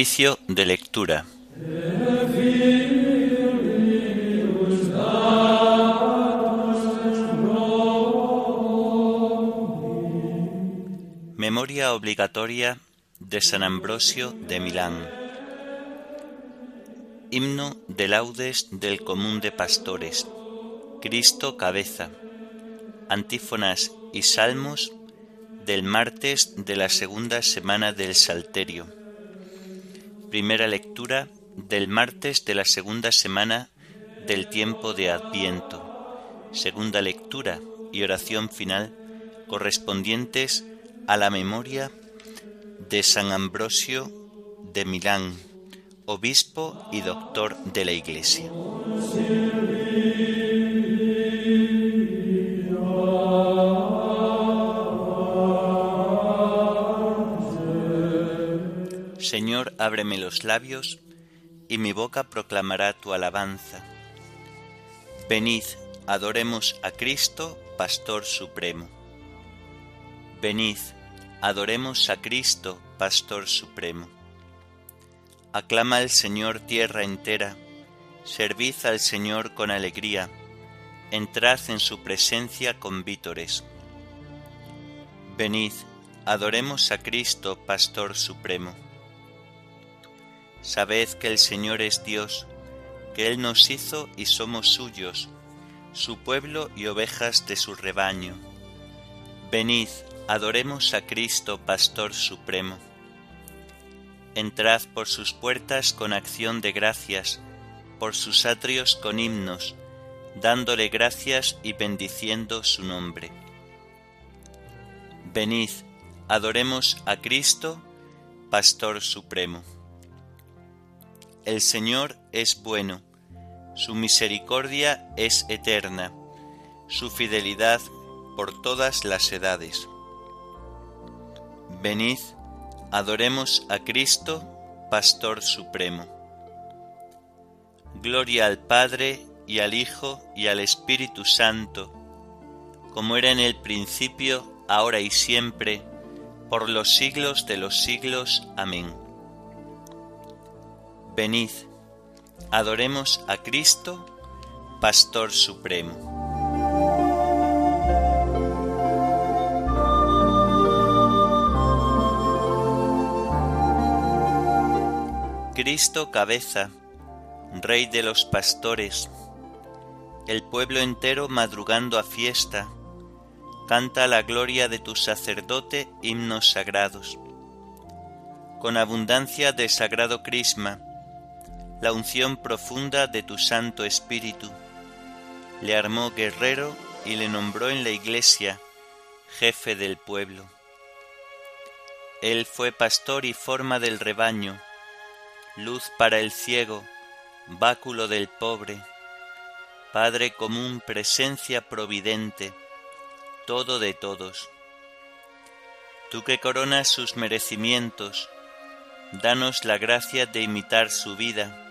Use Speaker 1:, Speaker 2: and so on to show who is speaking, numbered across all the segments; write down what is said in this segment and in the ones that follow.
Speaker 1: Oficio de lectura. Memoria obligatoria de San Ambrosio de Milán. Himno de laudes del común de pastores. Cristo cabeza. Antífonas y salmos del martes de la segunda semana del Salterio. Primera lectura del martes de la segunda semana del tiempo de Adviento. Segunda lectura y oración final correspondientes a la memoria de San Ambrosio de Milán, obispo y doctor de la Iglesia. Señor, ábreme los labios, y mi boca proclamará tu alabanza. Venid, adoremos a Cristo, Pastor Supremo. Venid, adoremos a Cristo, Pastor Supremo. Aclama al Señor tierra entera, servid al Señor con alegría, entrad en su presencia con vítores. Venid, adoremos a Cristo, Pastor Supremo. Sabed que el Señor es Dios, que Él nos hizo y somos suyos, su pueblo y ovejas de su rebaño. Venid, adoremos a Cristo, Pastor Supremo. Entrad por sus puertas con acción de gracias, por sus atrios con himnos, dándole gracias y bendiciendo su nombre. Venid, adoremos a Cristo, Pastor Supremo. El Señor es bueno, su misericordia es eterna, su fidelidad por todas las edades. Venid, adoremos a Cristo, Pastor Supremo. Gloria al Padre y al Hijo y al Espíritu Santo, como era en el principio, ahora y siempre, por los siglos de los siglos. Amén. Venid, adoremos a Cristo, Pastor Supremo. Cristo cabeza, Rey de los pastores, el pueblo entero madrugando a fiesta, canta la gloria de tu sacerdote himnos sagrados. Con abundancia de sagrado crisma, la unción profunda de tu Santo Espíritu. Le armó guerrero y le nombró en la iglesia jefe del pueblo. Él fue pastor y forma del rebaño, luz para el ciego, báculo del pobre, Padre común, presencia providente, todo de todos. Tú que coronas sus merecimientos, danos la gracia de imitar su vida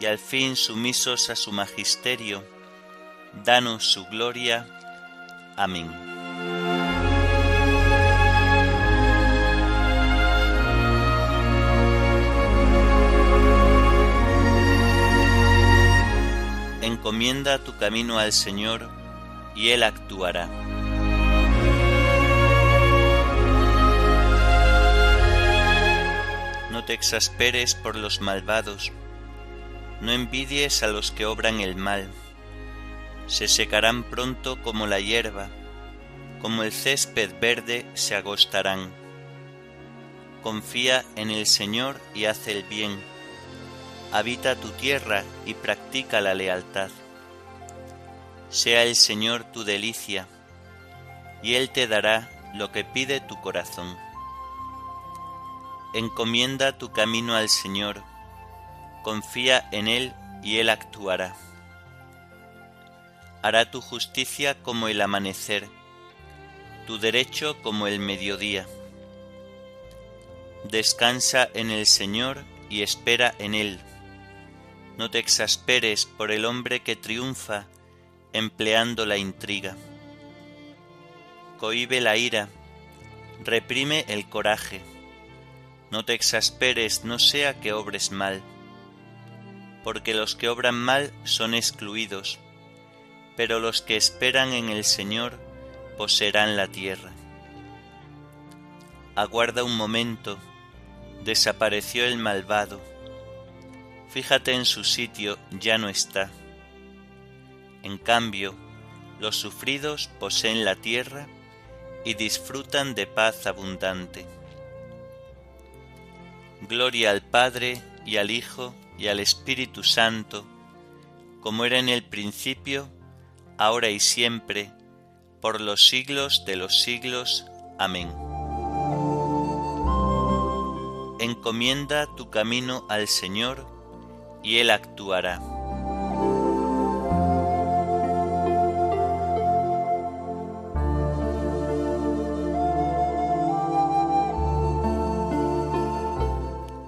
Speaker 1: y al fin sumisos a su magisterio, danos su gloria. Amén. Encomienda tu camino al Señor y Él actuará. No te exasperes por los malvados, no envidies a los que obran el mal, se secarán pronto como la hierba, como el césped verde se agostarán. Confía en el Señor y haz el bien, habita tu tierra y practica la lealtad. Sea el Señor tu delicia, y Él te dará lo que pide tu corazón. Encomienda tu camino al Señor, confía en Él y Él actuará. Hará tu justicia como el amanecer, tu derecho como el mediodía. Descansa en el Señor y espera en Él. No te exasperes por el hombre que triunfa empleando la intriga. Cohibe la ira, reprime el coraje, No te exasperes, no sea que obres mal, porque los que obran mal son excluidos, pero los que esperan en el Señor poseerán la tierra. Aguarda un momento, desapareció el malvado, fíjate en su sitio, ya no está. En cambio, los sufridos poseen la tierra y disfrutan de paz abundante. Gloria al Padre y al Hijo y al Espíritu Santo, como era en el principio, ahora y siempre, por los siglos de los siglos. Amén. Encomienda tu camino al Señor, y Él actuará.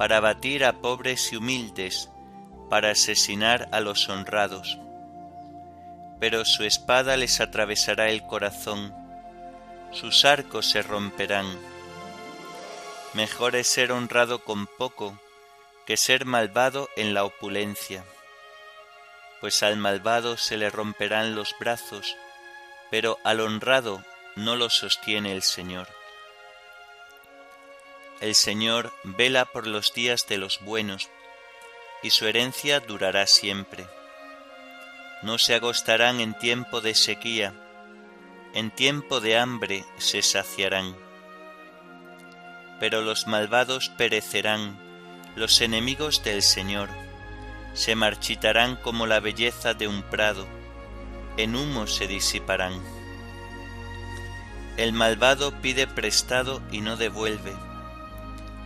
Speaker 1: para batir a pobres y humildes, para asesinar a los honrados. Pero su espada les atravesará el corazón, sus arcos se romperán. Mejor es ser honrado con poco que ser malvado en la opulencia, pues al malvado se le romperán los brazos, pero al honrado no lo sostiene el Señor. El Señor vela por los días de los buenos, y su herencia durará siempre. No se agostarán en tiempo de sequía, en tiempo de hambre se saciarán. Pero los malvados perecerán, los enemigos del Señor, se marchitarán como la belleza de un prado, en humo se disiparán. El malvado pide prestado y no devuelve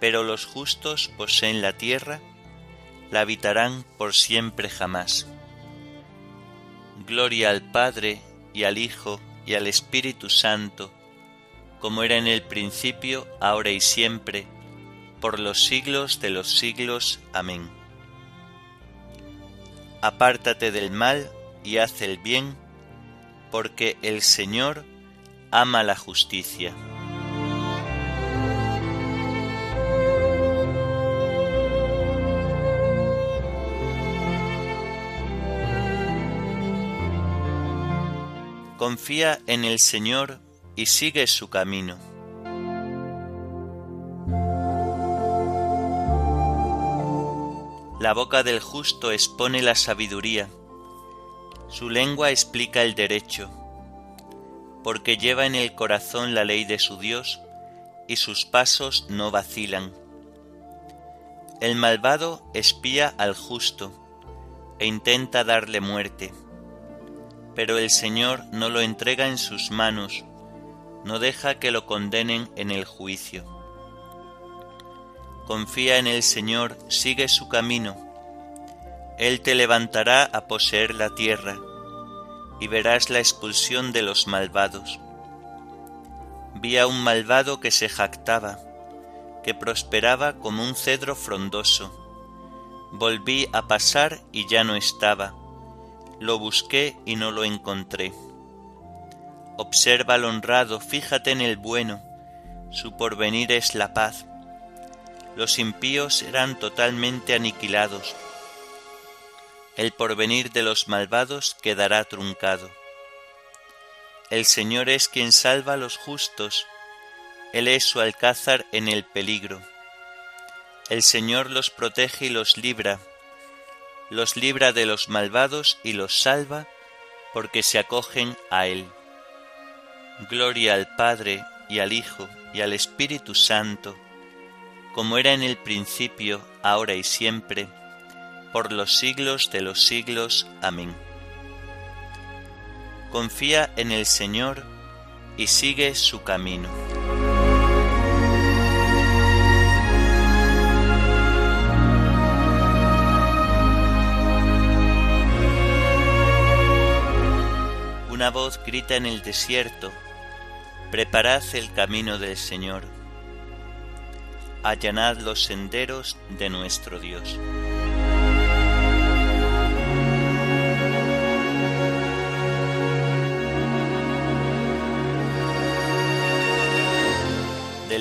Speaker 1: pero los justos poseen la tierra, la habitarán por siempre jamás. Gloria al Padre y al Hijo y al Espíritu Santo, como era en el principio, ahora y siempre, por los siglos de los siglos. Amén. Apártate del mal y haz el bien, porque el Señor ama la justicia. Confía en el Señor y sigue su camino. La boca del justo expone la sabiduría, su lengua explica el derecho, porque lleva en el corazón la ley de su Dios y sus pasos no vacilan. El malvado espía al justo e intenta darle muerte pero el Señor no lo entrega en sus manos, no deja que lo condenen en el juicio. Confía en el Señor, sigue su camino. Él te levantará a poseer la tierra, y verás la expulsión de los malvados. Vi a un malvado que se jactaba, que prosperaba como un cedro frondoso. Volví a pasar y ya no estaba. Lo busqué y no lo encontré. Observa al honrado, fíjate en el bueno, su porvenir es la paz. Los impíos serán totalmente aniquilados. El porvenir de los malvados quedará truncado. El Señor es quien salva a los justos, Él es su alcázar en el peligro. El Señor los protege y los libra, los libra de los malvados y los salva, porque se acogen a Él. Gloria al Padre y al Hijo y al Espíritu Santo, como era en el principio, ahora y siempre, por los siglos de los siglos. Amén confía en el Señor y sigue su camino. Voz grita en el desierto, preparad el camino del Señor, allanad los senderos de nuestro Dios.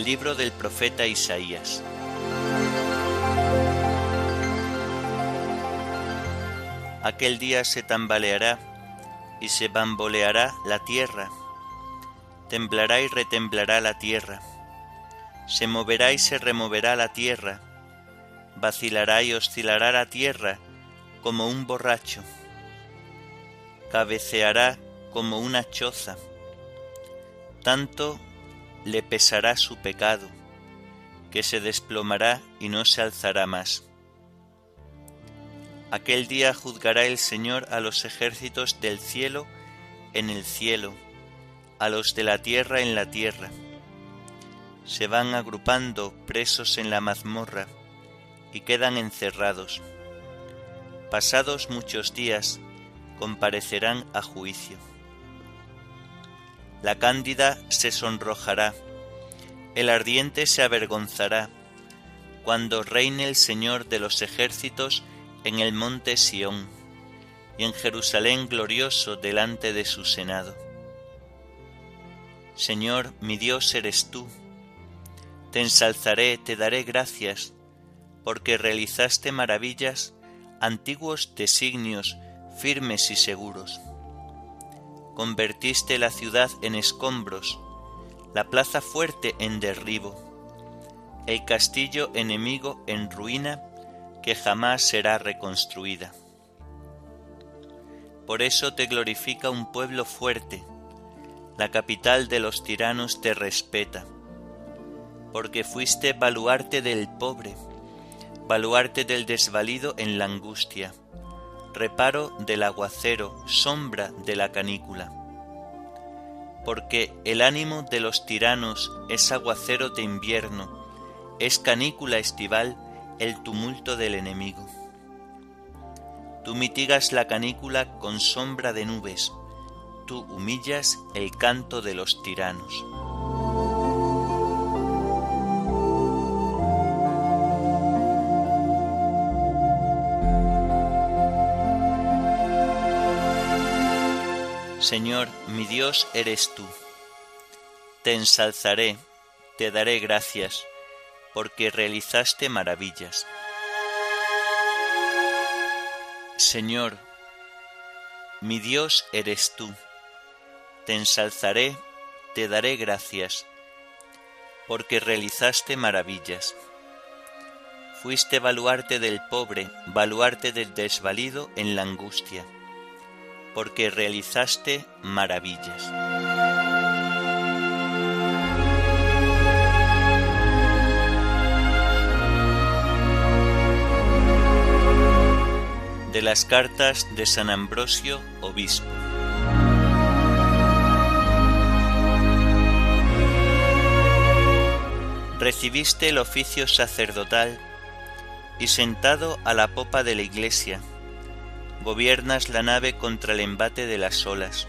Speaker 1: libro del profeta Isaías. Aquel día se tambaleará y se bamboleará la tierra, temblará y retemblará la tierra, se moverá y se removerá la tierra, vacilará y oscilará la tierra como un borracho, cabeceará como una choza, tanto le pesará su pecado, que se desplomará y no se alzará más. Aquel día juzgará el Señor a los ejércitos del cielo en el cielo, a los de la tierra en la tierra. Se van agrupando presos en la mazmorra y quedan encerrados. Pasados muchos días, comparecerán a juicio la cándida se sonrojará, el ardiente se avergonzará, cuando reine el Señor de los ejércitos en el monte Sión y en Jerusalén glorioso delante de su senado. Señor, mi Dios eres tú, te ensalzaré, te daré gracias, porque realizaste maravillas, antiguos designios, firmes y seguros convertiste la ciudad en escombros, la plaza fuerte en derribo, el castillo enemigo en ruina que jamás será reconstruida. Por eso te glorifica un pueblo fuerte, la capital de los tiranos te respeta, porque fuiste baluarte del pobre, baluarte del desvalido en la angustia reparo del aguacero, sombra de la canícula. Porque el ánimo de los tiranos es aguacero de invierno, es canícula estival el tumulto del enemigo. Tú mitigas la canícula con sombra de nubes, tú humillas el canto de los tiranos. Señor, mi Dios eres tú. Te ensalzaré, te daré gracias, porque realizaste maravillas. Señor, mi Dios eres tú. Te ensalzaré, te daré gracias, porque realizaste maravillas. Fuiste baluarte del pobre, baluarte del desvalido en la angustia porque realizaste maravillas. De las cartas de San Ambrosio, obispo. Recibiste el oficio sacerdotal y sentado a la popa de la iglesia, gobiernas la nave contra el embate de las olas.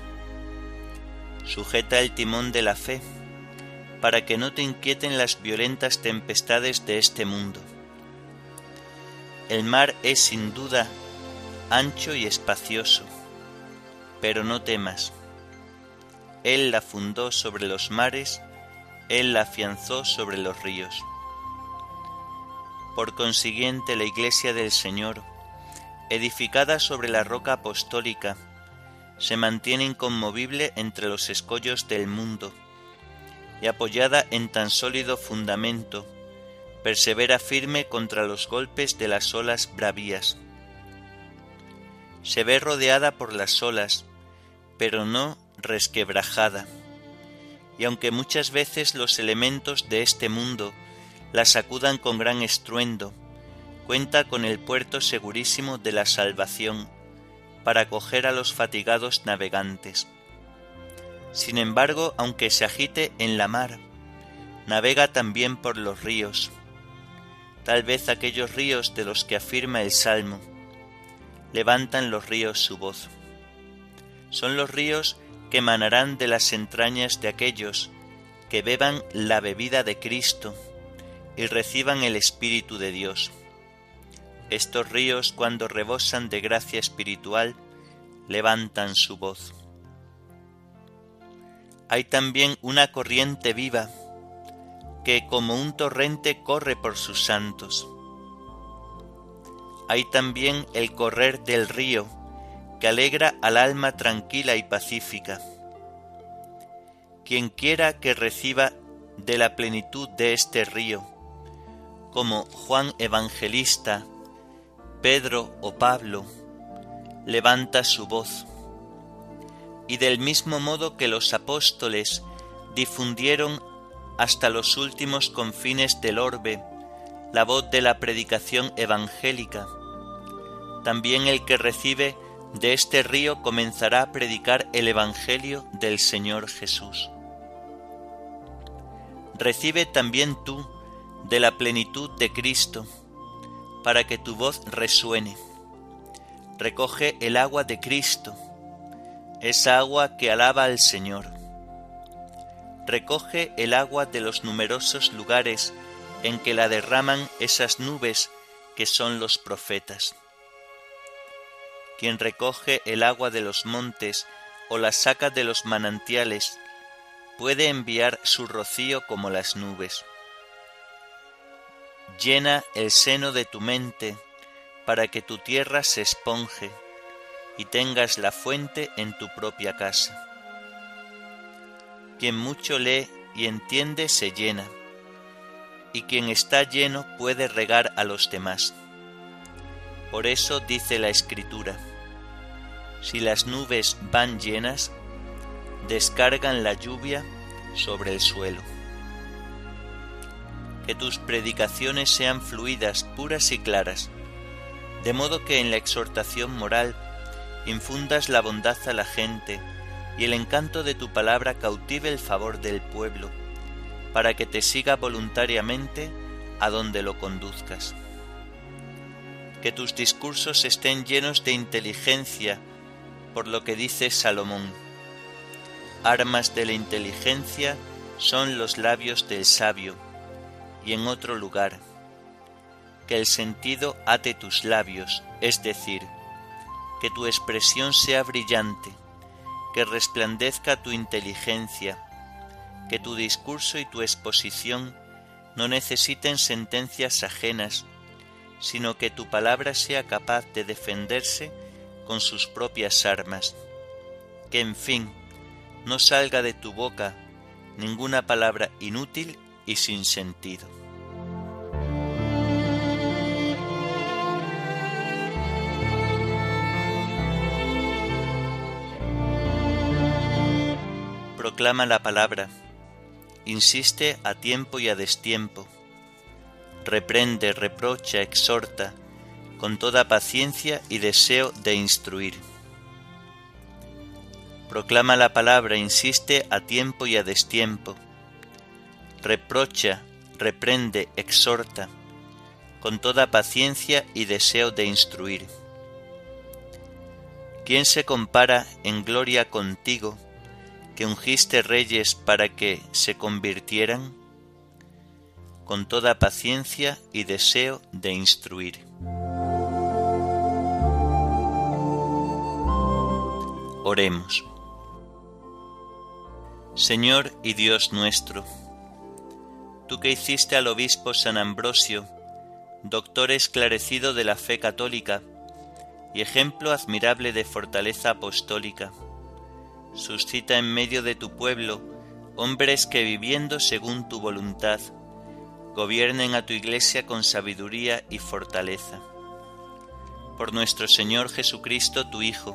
Speaker 1: Sujeta el timón de la fe, para que no te inquieten las violentas tempestades de este mundo. El mar es sin duda ancho y espacioso, pero no temas. Él la fundó sobre los mares, Él la afianzó sobre los ríos. Por consiguiente, la Iglesia del Señor, edificada sobre la roca apostólica, se mantiene inconmovible entre los escollos del mundo, y apoyada en tan sólido fundamento, persevera firme contra los golpes de las olas bravías. Se ve rodeada por las olas, pero no resquebrajada, y aunque muchas veces los elementos de este mundo la sacudan con gran estruendo, cuenta con el puerto segurísimo de la salvación para acoger a los fatigados navegantes. Sin embargo, aunque se agite en la mar, navega también por los ríos, tal vez aquellos ríos de los que afirma el Salmo, levantan los ríos su voz. Son los ríos que emanarán de las entrañas de aquellos que beban la bebida de Cristo y reciban el Espíritu de Dios. Estos ríos, cuando rebosan de gracia espiritual, levantan su voz. Hay también una corriente viva que como un torrente corre por sus santos. Hay también el correr del río que alegra al alma tranquila y pacífica. Quien quiera que reciba de la plenitud de este río, como Juan Evangelista, Pedro o Pablo, levanta su voz. Y del mismo modo que los apóstoles difundieron hasta los últimos confines del orbe la voz de la predicación evangélica, también el que recibe de este río comenzará a predicar el Evangelio del Señor Jesús. Recibe también tú de la plenitud de Cristo, para que tu voz resuene. Recoge el agua de Cristo, esa agua que alaba al Señor. Recoge el agua de los numerosos lugares en que la derraman esas nubes que son los profetas. Quien recoge el agua de los montes o la saca de los manantiales, puede enviar su rocío como las nubes llena el seno de tu mente para que tu tierra se esponje y tengas la fuente en tu propia casa. Quien mucho lee y entiende se llena, y quien está lleno puede regar a los demás. Por eso dice la Escritura, si las nubes van llenas, descargan la lluvia sobre el suelo que tus predicaciones sean fluidas, puras y claras, de modo que en la exhortación moral infundas la bondad a la gente y el encanto de tu palabra cautive el favor del pueblo, para que te siga voluntariamente a donde lo conduzcas. Que tus discursos estén llenos de inteligencia, por lo que dice Salomón. Armas de la inteligencia son los labios del sabio y en otro lugar, que el sentido ate tus labios, es decir, que tu expresión sea brillante, que resplandezca tu inteligencia, que tu discurso y tu exposición no necesiten sentencias ajenas, sino que tu palabra sea capaz de defenderse con sus propias armas, que en fin no salga de tu boca ninguna palabra inútil y sin sentido. Proclama la palabra, insiste a tiempo y a destiempo, reprende, reprocha, exhorta, con toda paciencia y deseo de instruir. Proclama la palabra, insiste a tiempo y a destiempo, reprocha, reprende, exhorta, con toda paciencia y deseo de instruir. ¿Quién se compara en gloria contigo, que ungiste reyes para que se convirtieran, con toda paciencia y deseo de instruir. Oremos. Señor y Dios nuestro, tú que hiciste al obispo San Ambrosio, doctor esclarecido de la fe católica y ejemplo admirable de fortaleza apostólica, suscita en medio de tu pueblo hombres que viviendo según tu voluntad, gobiernen a tu iglesia con sabiduría y fortaleza. Por nuestro Señor Jesucristo, tu Hijo,